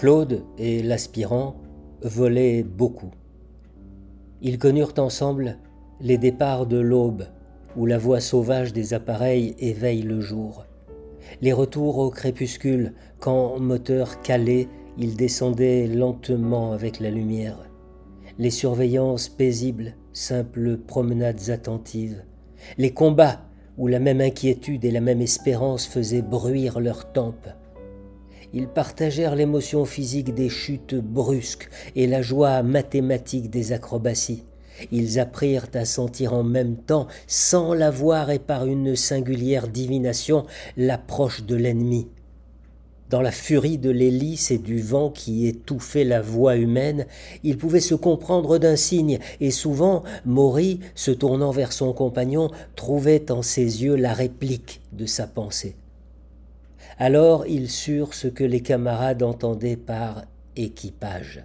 Claude et l'aspirant volaient beaucoup. Ils connurent ensemble les départs de l'aube, où la voix sauvage des appareils éveille le jour, les retours au crépuscule, quand, moteur calé, ils descendaient lentement avec la lumière, les surveillances paisibles, simples promenades attentives, les combats où la même inquiétude et la même espérance faisaient bruire leurs tempes. Ils partagèrent l'émotion physique des chutes brusques et la joie mathématique des acrobaties. Ils apprirent à sentir en même temps, sans l'avoir et par une singulière divination, l'approche de l'ennemi. Dans la furie de l'hélice et du vent qui étouffait la voix humaine, ils pouvaient se comprendre d'un signe, et souvent, Maury, se tournant vers son compagnon, trouvait en ses yeux la réplique de sa pensée. Alors ils surent ce que les camarades entendaient par équipage.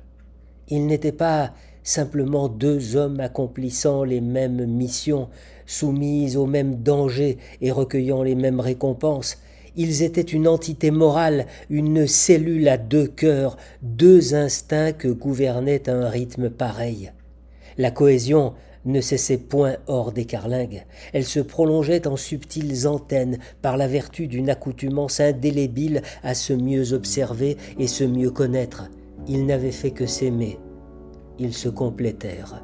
Ils n'étaient pas simplement deux hommes accomplissant les mêmes missions, soumis aux mêmes dangers et recueillant les mêmes récompenses. Ils étaient une entité morale, une cellule à deux cœurs, deux instincts que gouvernait un rythme pareil. La cohésion ne cessait point hors des carlingues, elle se prolongeait en subtiles antennes par la vertu d'une accoutumance indélébile à se mieux observer et se mieux connaître. Ils n'avaient fait que s'aimer, ils se complétèrent.